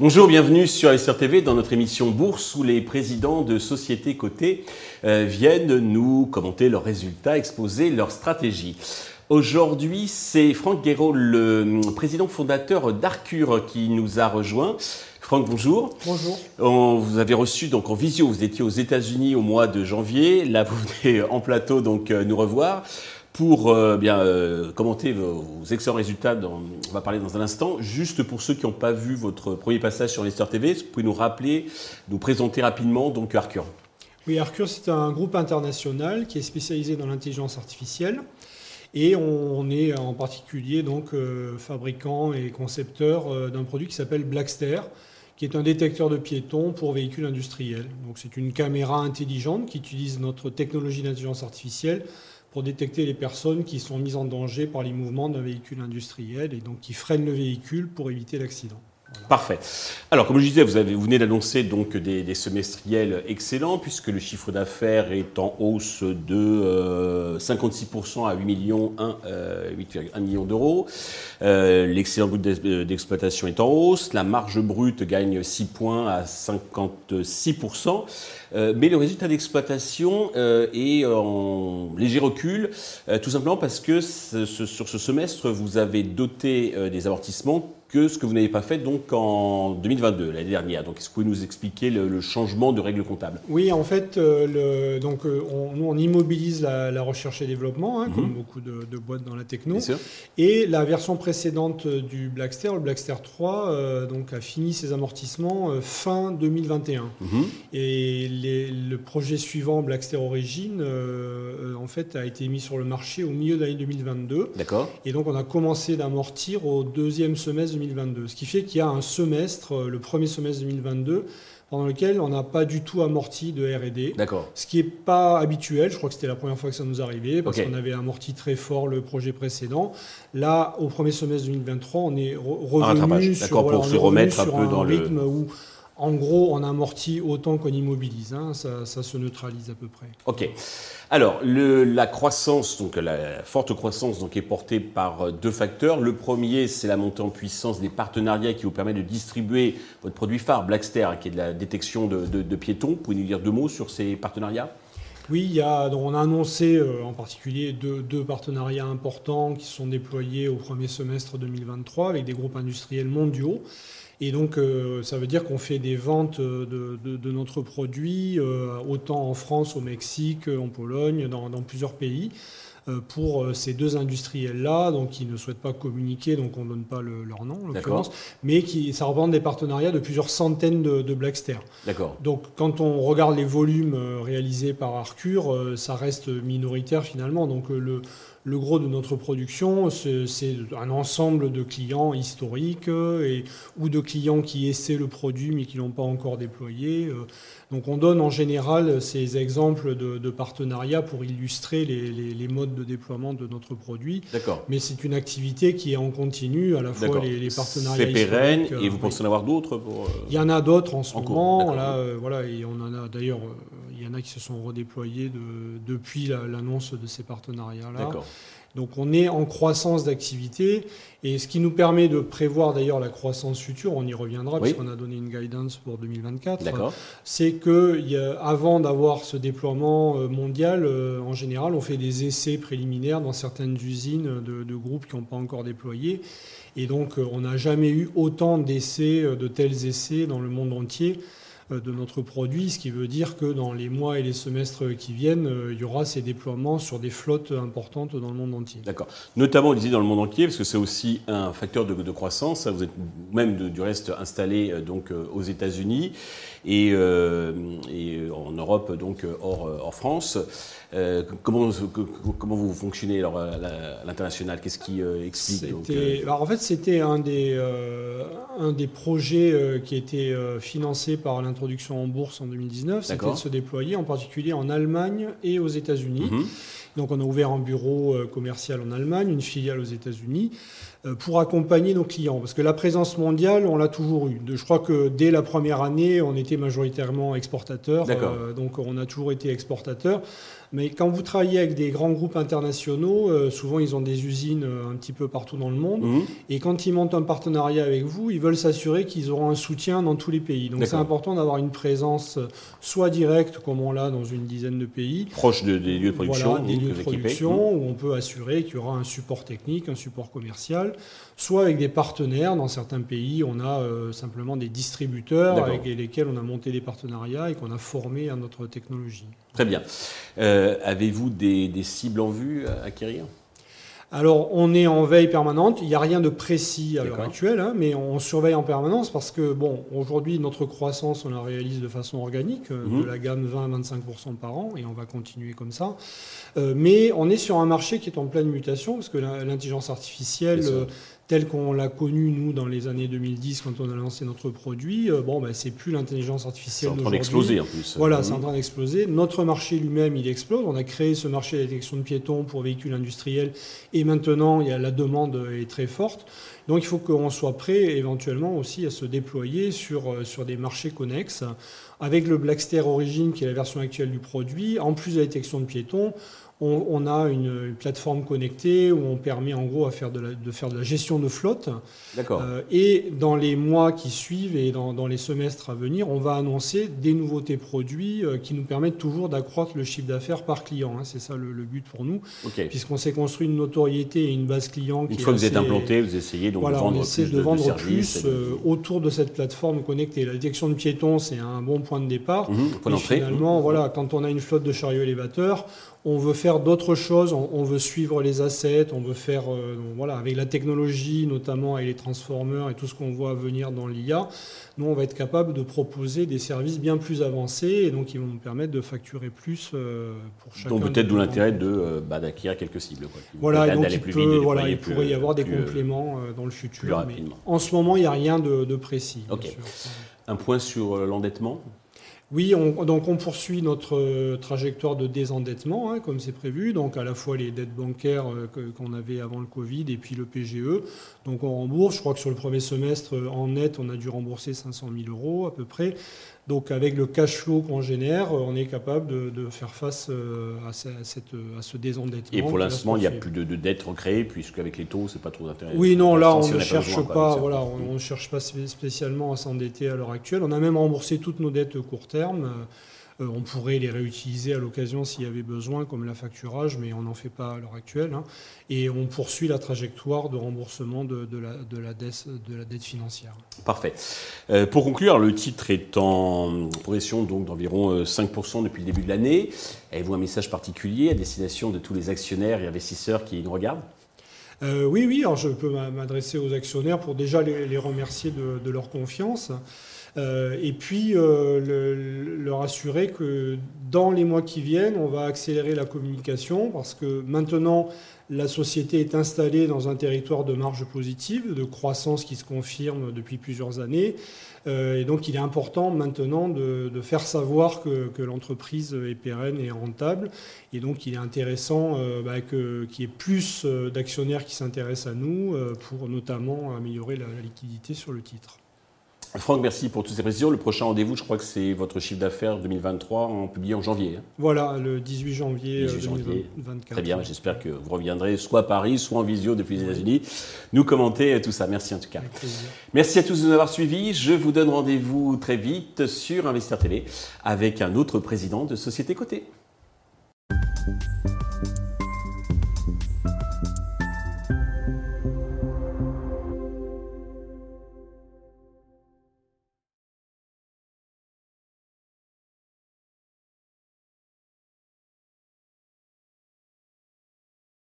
Bonjour, bienvenue sur SRTV dans notre émission Bourse où les présidents de sociétés cotées euh, viennent nous commenter leurs résultats, exposer leurs stratégies. Aujourd'hui, c'est Franck Guéraud, le président fondateur d'Arcure, qui nous a rejoint. Franck, bonjour. Bonjour. On vous avez reçu donc en visio, vous étiez aux États-Unis au mois de janvier. Là, vous venez en plateau donc euh, nous revoir pour euh, bien euh, commenter vos, excellents résultats. on va parler dans un instant. Juste pour ceux qui n'ont pas vu votre premier passage sur Lester TV, vous pouvez nous rappeler, nous présenter rapidement donc Arcure. Oui, Arcure, c'est un groupe international qui est spécialisé dans l'intelligence artificielle. Et on, est en particulier donc euh, fabricant et concepteur d'un produit qui s'appelle Blackster, qui est un détecteur de piétons pour véhicules industriels. Donc c'est une caméra intelligente qui utilise notre technologie d'intelligence artificielle pour détecter les personnes qui sont mises en danger par les mouvements d'un véhicule industriel et donc qui freinent le véhicule pour éviter l'accident. Parfait. Alors, comme je disais, vous, venez d'annoncer donc des, semestriels excellents, puisque le chiffre d'affaires est en hausse de 56% euh, à 8 millions, 1, euh, million d'euros. Euh, l'excellent brut d'exploitation est en hausse. La marge brute gagne 6 points à 56%. mais le résultat d'exploitation est en léger recul, tout simplement parce que sur ce semestre, vous avez doté des amortissements que ce que vous n'avez pas fait donc en 2022, l'année dernière. Donc, est-ce que vous pouvez nous expliquer le, changement de règles comptables? Oui, en fait, euh, le, donc, euh, on, nous, on immobilise la, recherche et développement, hein, comme mhm. beaucoup de, boîtes dans la techno. Et la version précédente du Blackster, le Blackster 3, euh, donc, a fini ses amortissements fin 2021. Mhm. Et le projet suivant, Blackster Origin, en fait, a été mis sur le marché au milieu de l'année 2022. D'accord. Et donc, on a commencé d'amortir au deuxième semestre 2022. Ce qui fait qu'il y a un semestre, euh, le premier semestre 2022, pendant lequel on n'a pas du tout amorti de R&D. D'accord. Ce qui n'est pas habituel. Je crois que c'était la première fois que ça nous arrivait parce qu'on avait amorti très fort le projet précédent. Là, au premier semestre 2023, on est revenu sur, pour se remettre un peu dans rythme le... où en gros, on amortit autant qu'on immobilise. Hein. ça, se neutralise à peu près. Ok. Alors, la croissance, donc la forte croissance, donc est portée par euh, deux facteurs. Le premier, c'est la montée en puissance des partenariats qui vous permettent de distribuer votre produit phare, Blackster, qui est de la détection de, piétons. Pouvez nous dire deux mots sur ces partenariats? Oui, il y a, on a annoncé euh, en particulier deux, deux, partenariats importants qui sont déployés au premier semestre 2023 avec des groupes industriels mondiaux. Et donc, euh, ça veut dire qu'on fait des ventes de, notre produit, euh, autant en France, au Mexique, en Pologne, dans, plusieurs pays, euh, pour ces deux industriels-là, donc qui ne souhaitent pas communiquer, donc on ne donne pas leur nom, en l'occurrence, mais qui, ça représente des partenariats de plusieurs centaines de, Blackster. D'accord. Donc, quand on regarde les volumes réalisés par Arcure, ça reste minoritaire finalement. Donc, le le gros de notre production, c'est un ensemble de clients historiques euh, et, ou de clients qui essaient le produit mais qui ne l'ont pas encore déployé. Euh. Donc on donne en général ces exemples de, partenariats pour illustrer les, modes de déploiement de notre produit. D'accord. Mais c'est une activité qui est en continu, à la fois les, partenariats. C'est pérenne et vous euh, pensez en avoir d'autres pour... Il y en a d'autres en ce moment. Là, voilà, et on en a d'ailleurs il y en a qui se sont redéployés depuis l'annonce de ces partenariats-là. Donc on est en croissance d'activité et ce qui nous permet de prévoir d'ailleurs la croissance future, on y reviendra puisqu'on a donné une guidance pour 2024, c'est que avant d'avoir ce déploiement euh, mondial, euh, en général, on fait des essais préliminaires dans certaines usines de, de groupes qui n'ont pas encore déployé. Et donc euh, on n'a jamais eu autant d'essais, de tels essais dans le monde entier. Euh, de notre produit, ce qui veut dire que dans les mois et les semestres qui viennent, euh, il y aura ces déploiements sur des flottes importantes dans le monde entier. D'accord. Notamment, vous dans le monde entier, parce que c'est aussi un facteur de, croissance. Vous êtes même du reste installé euh, donc aux États-Unis et, en Europe, donc hors, France. comment, comment vous fonctionnez alors, à l'international? Qu'est-ce qui explique En fait, c'était un, des un des projets qui était financé par l'international introduction en bourse en 2019, c'était de se déployer en particulier en Allemagne et aux États-Unis. Mhm. Donc on a ouvert un bureau commercial en Allemagne, une filiale aux États-Unis. Euh, pour accompagner nos clients. Parce que la présence mondiale, on l'a toujours eu. Je crois que dès la première année, on était majoritairement exportateur. Euh, donc on a toujours été exportateur. Mais quand vous travaillez avec des grands groupes internationaux, euh, souvent ils ont des usines un petit peu partout dans le monde. Mhm. Et quand ils montent un partenariat avec vous, ils veulent s'assurer qu'ils auront un soutien dans tous les pays. Donc c'est important d'avoir une présence soit directe, comme on l'a dans une dizaine de pays. Proche des lieux de production. Voilà, des lieux de production, où on peut assurer qu'il y aura un support technique, un support commercial soit avec des partenaires. Dans certains pays, on a euh, simplement des distributeurs avec lesquels on a monté des partenariats et qu'on a formés à notre technologie. Très bien. Euh, avez-vous des, cibles en vue à acquérir? Alors, on est en veille permanente. Il n'y a rien de précis à l'heure actuelle, hein, mais on surveille en permanence parce que, bon, aujourd'hui, notre croissance, on la réalise de façon organique, euh, mhm. de la gamme 20 à 25% par an, et on va continuer comme ça. Euh, mais on est sur un marché qui est en pleine mutation parce que l'intelligence artificielle telle qu'on l'a connue, nous, dans les années 2010, quand on a lancé notre produit, euh, bon, ben, c'est plus l'intelligence artificielle C'est en train d'exploser, en plus. Voilà, c'est en train d'exploser. Notre marché lui-même, il explose. On a créé ce marché de détection de piétons pour véhicules industriels, et maintenant, il y a, la demande est très forte. Donc, il faut qu'on soit prêt, éventuellement, aussi à se déployer sur, euh, sur des marchés connexes. Avec le Blackster Origin, qui est la version actuelle du produit, en plus de la détection de piétons, on, a une, plateforme connectée où on permet en gros à faire de, faire de la gestion de flotte. D'accord. Euh, et dans les mois qui suivent et dans, les semestres à venir, on va annoncer des nouveautés produits euh, qui nous permettent toujours d'accroître le chiffre d'affaires par client. Hein. C'est ça le, but pour nous. Puisqu'on s'est construit une notoriété et une base client. Une fois que vous êtes implanté, vous essayez donc de vendre plus de, vendre plus euh, autour de cette plateforme connectée. La détection de piétons, c'est un bon point de départ. Mmh, finalement, voilà, quand on a une flotte de chariots élévateurs, on veut faire d'autres choses, on, veut suivre les assets, on veut faire, euh, voilà, avec la technologie, notamment avec les transformers et tout ce qu'on voit venir dans l'IA, nous, on va être capable de proposer des services bien plus avancés et donc qui vont nous permettre de facturer plus euh, pour chacun. Donc peut-être d'où l'intérêt de, euh, bah, d'acquérir quelques cibles. Quoi, voilà, donc il, voilà, il pourrait y avoir des compléments dans le futur. Mais en ce moment, il n'y a rien de, précis. Un point sur l'endettement? Oui, on, donc on poursuit notre euh, trajectoire de désendettement, hein, comme c'est prévu, donc à la fois les dettes bancaires euh, qu'on avait avant le Covid et puis le PGE. Donc on rembourse, je crois que sur le premier semestre, euh, en net, on a dû rembourser 500 000 euros à peu près. Donc avec le cash flow qu'on génère, on est capable de, faire face à, cette, à, ce désendettement. Et pour l'instant, il n'y a plus de, de dettes recréées, puisqu'avec les taux, c'est pas trop intéressant. Oui, non, là, on ne cherche pas, voilà, on, on cherche pas spécialement à s'endetter à l'heure actuelle. On a même remboursé toutes nos dettes court terme. Euh, on pourrait les réutiliser à l'occasion s'il y avait besoin, comme la facturage, mais on n'en fait pas à l'heure actuelle. Hein. Et on poursuit la trajectoire de remboursement de, la, de, la, dette, de la, dette, financière. Parfait. Euh, pour conclure, le titre est en progression donc d'environ 5% euh, depuis le début de l'année. Avez-vous un message particulier à destination de tous les actionnaires et investisseurs qui nous regardent? Oui, oui, alors je peux m'adresser aux actionnaires pour déjà les, remercier de, de, leur confiance. Euh, et puis euh, leur assurer que dans les mois qui viennent, on va accélérer la communication parce que maintenant, la société est installée dans un territoire de marge positive, de croissance qui se confirme depuis plusieurs années. Euh, et donc il est important maintenant de, faire savoir que, l'entreprise est pérenne et rentable. Et donc il est intéressant bah, qu'il y ait plus d'actionnaires qui s'intéressent à nous pour notamment améliorer la liquidité sur le titre. Franck, merci pour toutes ces précisions. Le prochain rendez-vous, je crois que c'est votre chiffre d'affaires 2023 en publié en janvier. Hein. Voilà, le 18 janvier, 2024. Très bien, j'espère que vous reviendrez soit à Paris, soit en visio depuis les États-Unis, nous commenter tout ça. Merci en tout cas. Merci à tous de nous avoir suivis. Je vous donne rendez-vous très vite sur Investir Télé avec un autre président de Société Côté.